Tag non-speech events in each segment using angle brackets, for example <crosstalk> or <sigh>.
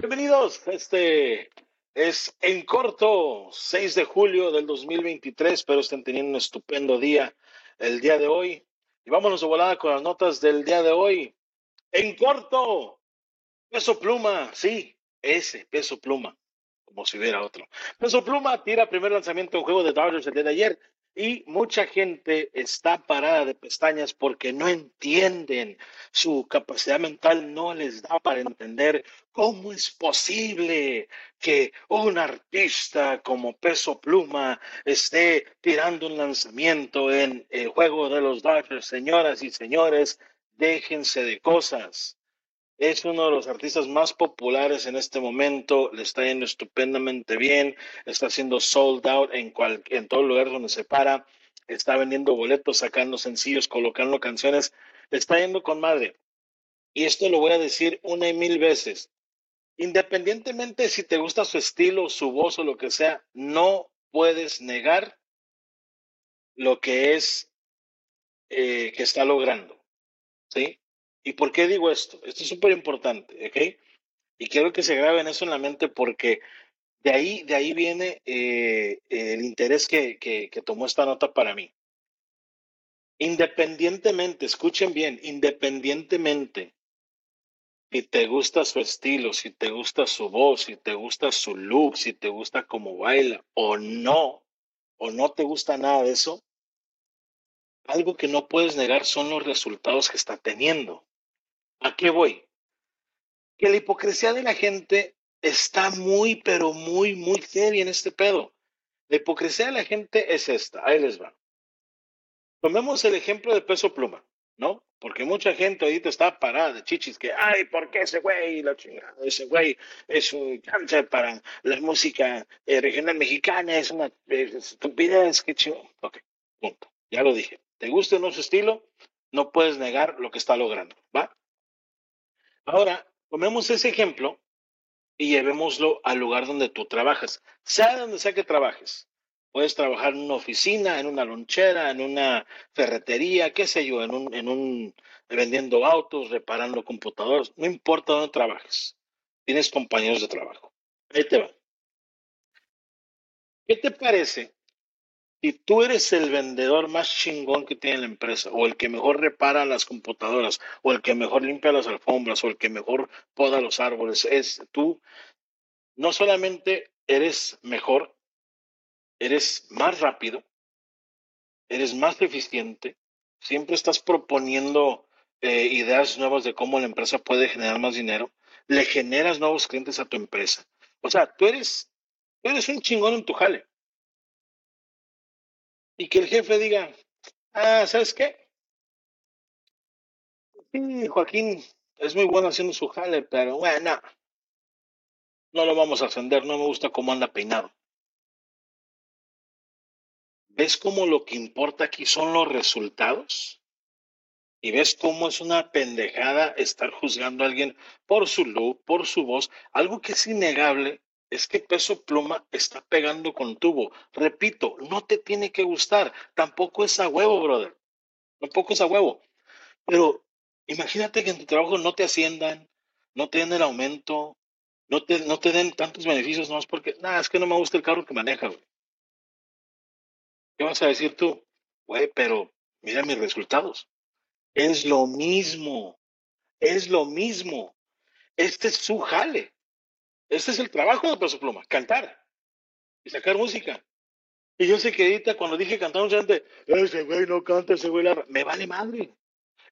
Bienvenidos. Este es en corto, 6 de julio del 2023. Espero estén teniendo un estupendo día el día de hoy. Y vámonos de volada con las notas del día de hoy. En corto, peso pluma, sí, ese peso pluma, como si hubiera otro. Peso pluma tira primer lanzamiento de un juego de Dodgers el día de ayer y mucha gente está parada de pestañas porque no entienden, su capacidad mental no les da para entender cómo es posible que un artista como Peso Pluma esté tirando un lanzamiento en el juego de los Dodgers. Señoras y señores, déjense de cosas. Es uno de los artistas más populares en este momento, le está yendo estupendamente bien, está haciendo sold out en, cual, en todo lugar donde se para, está vendiendo boletos, sacando sencillos, colocando canciones, le está yendo con madre. Y esto lo voy a decir una y mil veces. Independientemente si te gusta su estilo, su voz o lo que sea, no puedes negar lo que es eh, que está logrando. ¿Sí? ¿Y por qué digo esto? Esto es súper importante, ¿ok? Y quiero que se graben eso en la mente porque de ahí, de ahí viene eh, el interés que, que, que tomó esta nota para mí. Independientemente, escuchen bien, independientemente si te gusta su estilo, si te gusta su voz, si te gusta su look, si te gusta cómo baila o no, o no te gusta nada de eso, algo que no puedes negar son los resultados que está teniendo. ¿A qué voy? Que la hipocresía de la gente está muy, pero muy, muy seria en este pedo. La hipocresía de la gente es esta, ahí les va. Tomemos el ejemplo de peso pluma, ¿no? Porque mucha gente ahorita está parada de chichis que, ay, ¿por qué ese güey, la chingada, ese güey es un cáncer para la música eh, regional mexicana, es una estupidez, qué chido. Ok, punto. Ya lo dije. ¿Te gusta o no su estilo? No puedes negar lo que está logrando, ¿va? Ahora, tomemos ese ejemplo y llevémoslo al lugar donde tú trabajas, sea donde sea que trabajes. Puedes trabajar en una oficina, en una lonchera, en una ferretería, qué sé yo, en un, en un vendiendo autos, reparando computadores, no importa dónde trabajes. Tienes compañeros de trabajo. Ahí te va. ¿Qué te parece si tú eres el vendedor más chingón que tiene la empresa, o el que mejor repara las computadoras, o el que mejor limpia las alfombras, o el que mejor poda los árboles, es tú, no solamente eres mejor, eres más rápido, eres más eficiente, siempre estás proponiendo eh, ideas nuevas de cómo la empresa puede generar más dinero, le generas nuevos clientes a tu empresa. O sea, tú eres, tú eres un chingón en tu jale y que el jefe diga, ah, ¿sabes qué? Sí, Joaquín es muy bueno haciendo su jale, pero bueno, no lo vamos a ascender, no me gusta cómo anda peinado. ¿Ves cómo lo que importa aquí son los resultados? Y ves cómo es una pendejada estar juzgando a alguien por su look, por su voz, algo que es innegable es que peso pluma está pegando con tubo. Repito, no te tiene que gustar. Tampoco es a huevo, brother. Tampoco es a huevo. Pero imagínate que en tu trabajo no te asciendan, no te den el aumento, no te, no te den tantos beneficios, no es porque, nada, es que no me gusta el carro que maneja, güey. ¿Qué vas a decir tú? Güey, pero mira mis resultados. Es lo mismo. Es lo mismo. Este es su jale. Este es el trabajo de Peso Pluma, cantar y sacar música. Y yo sé que ahorita cuando dije cantar, mucha gente, ese güey no canta, ese güey la... Me vale madre.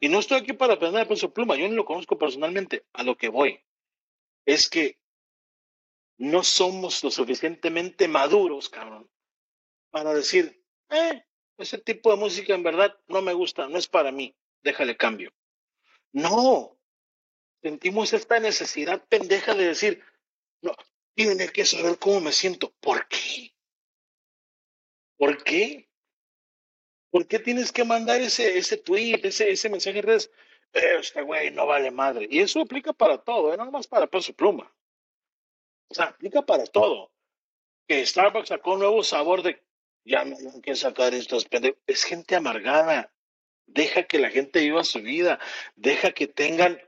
Y no estoy aquí para aprender a Peso Pluma, yo no lo conozco personalmente. A lo que voy es que no somos lo suficientemente maduros, cabrón, para decir, eh, ese tipo de música en verdad no me gusta, no es para mí, déjale cambio. No, sentimos esta necesidad pendeja de decir, no, tienen que saber cómo me siento. ¿Por qué? ¿Por qué? ¿Por qué tienes que mandar ese, ese tweet, ese, ese mensaje en redes? Este güey no vale madre. Y eso aplica para todo, ¿eh? no más para peso pluma. O sea, aplica para todo. Que Starbucks sacó un nuevo sabor de ya no hay que sacar estos pendejos. Es gente amargada. Deja que la gente viva su vida. Deja que tengan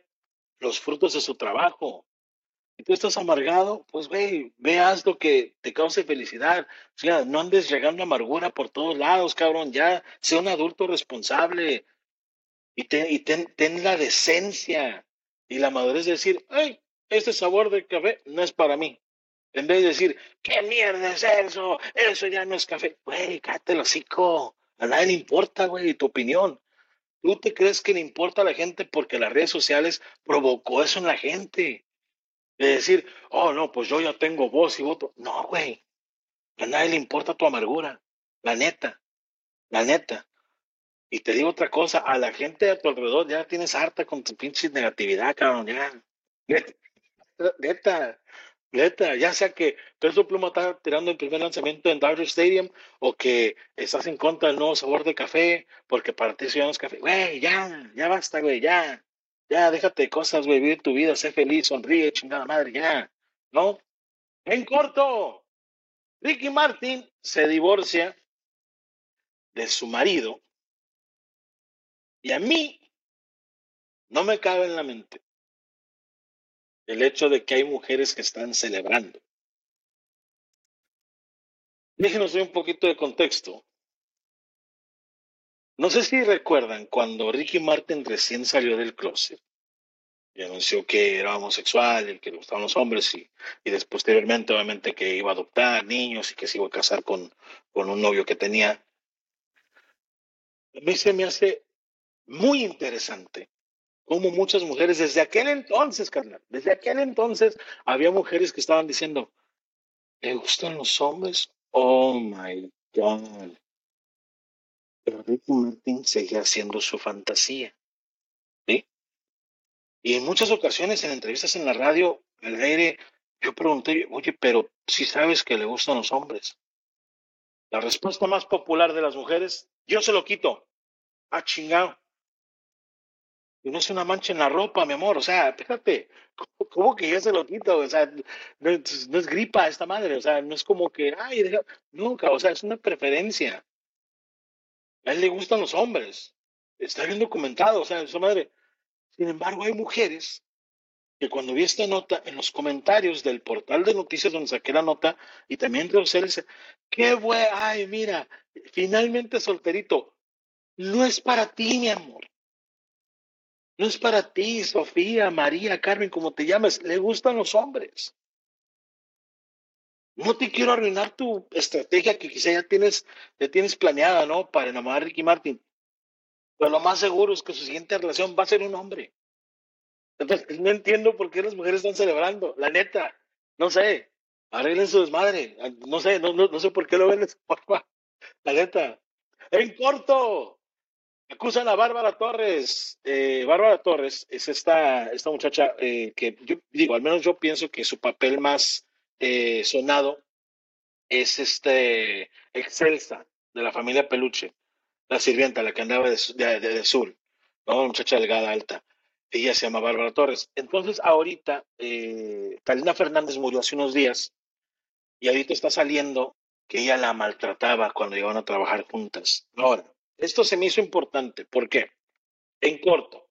los frutos de su trabajo. Y tú estás amargado, pues güey, veas lo que te cause felicidad. O sea, no andes llegando amargura por todos lados, cabrón. Ya sea un adulto responsable y, y ten, ten, la decencia y la madurez de decir, ay, este sabor de café no es para mí. En vez de decir, ¿qué mierda es eso? Eso ya no es café. Güey, cállate el. A nadie le importa, güey, tu opinión. ¿Tú te crees que le importa a la gente porque las redes sociales provocó eso en la gente? De decir, oh, no, pues yo ya tengo voz y voto. No, güey. A nadie le importa tu amargura. La neta. La neta. Y te digo otra cosa, a la gente a tu alrededor ya tienes harta con tu pinche negatividad, cabrón, ya. <laughs> Neta, neta, ya sea que Pedro Pluma está tirando el primer lanzamiento en Dodger Stadium o que estás en contra del nuevo sabor de café porque para ti eso ya no café. Güey, ya, ya basta, güey, ya. Ya, déjate de cosas, güey, vivir tu vida, sé feliz, sonríe, chingada madre, ya. ¿No? En corto, Ricky Martin se divorcia de su marido y a mí no me cabe en la mente el hecho de que hay mujeres que están celebrando. Déjenos un poquito de contexto. No sé si recuerdan cuando Ricky Martin recién salió del closet y anunció que era homosexual y que le gustaban los hombres y, y después posteriormente obviamente que iba a adoptar niños y que se iba a casar con, con un novio que tenía. A mí se me hace muy interesante como muchas mujeres desde aquel entonces, carnal, desde aquel entonces había mujeres que estaban diciendo, ¿le gustan los hombres? Oh my God. Pero Ricky Martin seguía haciendo su fantasía. ¿Sí? Y en muchas ocasiones, en entrevistas en la radio, al aire, yo pregunté, oye, pero si sabes que le gustan los hombres. La respuesta más popular de las mujeres, yo se lo quito. Ah, chingado. Y no es una mancha en la ropa, mi amor. O sea, espérate, ¿cómo, que yo se lo quito? O sea, no, es gripa esta madre. O sea, no es como que, ay, nunca. O sea, es una preferencia. A él le gustan los hombres. Está bien documentado, o sea, esa madre. Sin embargo, hay mujeres que cuando vi esta nota en los comentarios del portal de noticias donde saqué la nota y también entre ustedes, qué güey, ay, mira, finalmente solterito. No es para ti, mi amor. No es para ti, Sofía, María, Carmen, como te llames. Le gustan los hombres. No te quiero arruinar tu estrategia que quizá ya tienes, ya tienes planeada, ¿no? Para enamorar a Ricky Martin. Pero lo más seguro es que su siguiente relación va a ser un hombre. Entonces, <laughs> no entiendo por qué las mujeres están celebrando. La neta, no sé. Arreglen su desmadre. No sé, no, no, no sé por qué lo ven de. <laughs> La neta. En corto, Acusan a Bárbara Torres. Eh, Bárbara Torres es esta, esta muchacha eh, que yo digo, al menos yo pienso que su papel más eh, sonado es este Excelsa de la familia Peluche, la sirvienta, la que andaba de, de, de, sur, ¿no? Una muchacha delgada, alta. Ella se llama Bárbara Torres. Entonces, ahorita, eh, Fernández murió hace unos días y ahorita está saliendo que ella la maltrataba cuando iban a trabajar juntas. Ahora, esto se me hizo importante. ¿Por qué? En corto,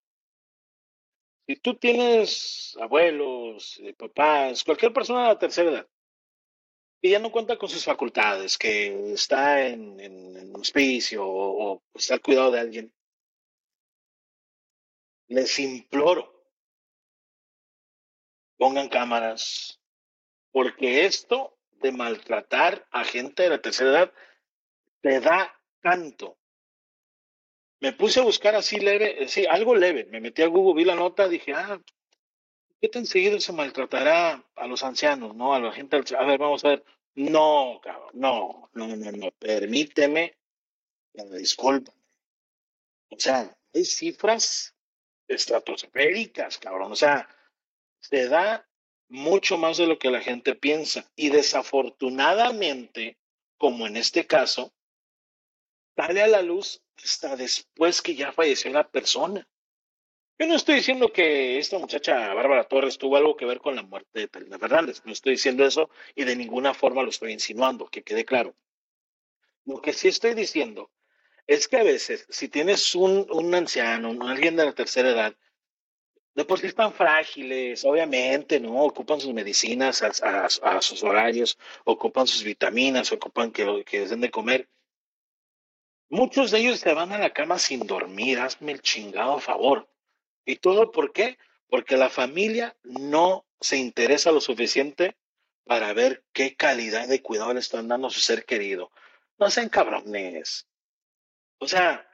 si tú tienes abuelos, eh, papás, cualquier persona de la tercera edad, y ya no cuenta con sus facultades, que está en, en, hospicio o, o, está al cuidado de alguien, les imploro, pongan cámaras, porque esto de maltratar a gente de la tercera edad te da tanto me puse a buscar así leve, sí, algo leve. Me metí a Google, vi la nota, dije, ah, ¿qué tan seguido se maltratará a los ancianos, no? A la gente, a ver, vamos a ver. No, cabrón, no, no, no, no, permíteme, disculpa. O sea, hay cifras estratosféricas, cabrón. O sea, se da mucho más de lo que la gente piensa. Y desafortunadamente, como en este caso, sale a la luz hasta después que ya falleció la persona. Yo no estoy diciendo que esta muchacha Bárbara Torres tuvo algo que ver con la muerte de Talina Fernández. No estoy diciendo eso y de ninguna forma lo estoy insinuando, que quede claro. Lo que sí estoy diciendo es que a veces, si tienes un, un anciano, alguien de la tercera edad, de por sí están frágiles, obviamente, ¿no? Ocupan sus medicinas a, sus horarios, ocupan sus vitaminas, ocupan que, que deben de comer. Muchos de ellos se van a la cama sin dormir, hazme el chingado favor. ¿Y todo por qué? Porque la familia no se interesa lo suficiente para ver qué calidad de cuidado le están dando a su ser querido. No sean cabrones. O sea,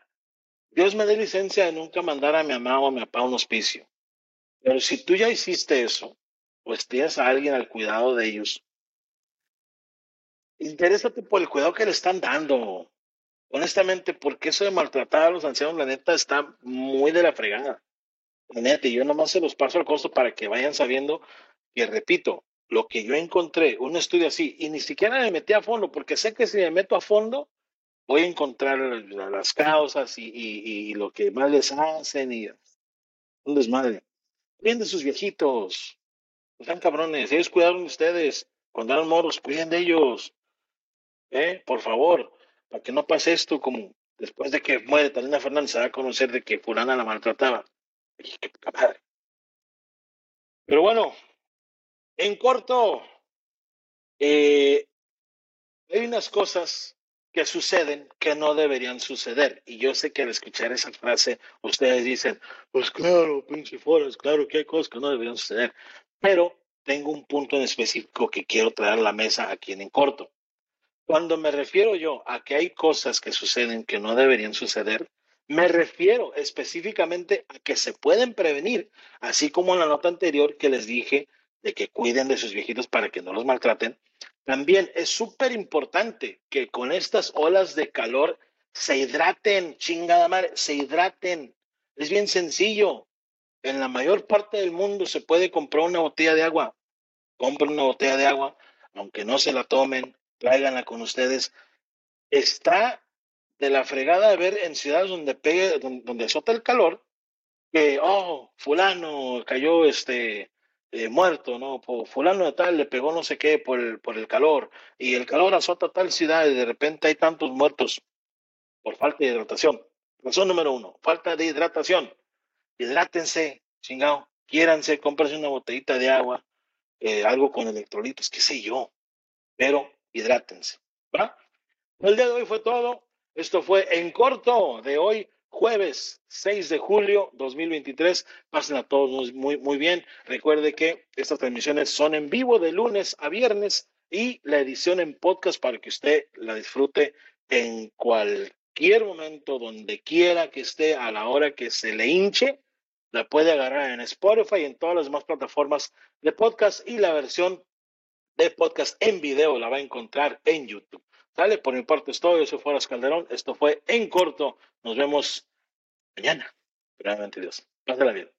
Dios me dé licencia de nunca mandar a mi mamá o a mi papá a un hospicio. Pero si tú ya hiciste eso, pues tienes a alguien al cuidado de ellos, interésate por el cuidado que le están dando honestamente, porque eso de maltratar a los ancianos, la neta, está muy de la fregada. La neta, y yo nomás se los paso al costo para que vayan sabiendo que, repito, lo que yo encontré, un estudio así, y ni siquiera me metí a fondo, porque sé que si me meto a fondo, voy a encontrar las causas y, lo que más les hacen y un desmadre. Cuiden de sus viejitos, sean cabrones, ellos cuidaron de ustedes, cuando eran moros, cuiden de ellos, ¿eh? Por favor, para que no pase esto como después de que muere Talina Fernández se va a conocer de que fulana la maltrataba. Pero bueno, en corto, eh, hay unas cosas que suceden que no deberían suceder. Y yo sé que al escuchar esa frase, ustedes dicen, pues claro, pinche claro que hay cosas que no deberían suceder. Pero tengo un punto en específico que quiero traer a la mesa aquí en corto. Cuando me refiero yo a que hay cosas que suceden que no deberían suceder, me refiero específicamente a que se pueden prevenir, así como en la nota anterior que les dije de que cuiden de sus viejitos para que no los maltraten. También es súper importante que con estas olas de calor se hidraten, chingada madre, se hidraten. Es bien sencillo. En la mayor parte del mundo se puede comprar una botella de agua. Compren una botella de agua, aunque no se la tomen, tráiganla con ustedes. Está de la fregada de ver en ciudades donde pegue, donde, azota el calor, que, oh, fulano cayó este eh, muerto, ¿no? fulano de tal le pegó no sé qué por el, por el calor, y el calor azota tal ciudad y de repente hay tantos muertos por falta de hidratación. Razón número uno, falta de hidratación. Hidrátense, chingado, quiéranse, cómprense una botellita de agua, eh, algo con electrolitos, qué sé yo, pero hidrátense. ¿va? El día de hoy fue todo. Esto fue en corto de hoy, jueves 6 de julio 2023. Pasen a todos muy, muy bien. Recuerde que estas transmisiones son en vivo de lunes a viernes y la edición en podcast para que usted la disfrute en cualquier momento, donde quiera que esté, a la hora que se le hinche. La puede agarrar en Spotify y en todas las demás plataformas de podcast y la versión de podcast en video la va a encontrar en YouTube. Sale, por mi parte es todo. Yo soy Fueras Calderón. Esto fue En Corto. Nos vemos mañana. Primeramente Dios. Pásala bien.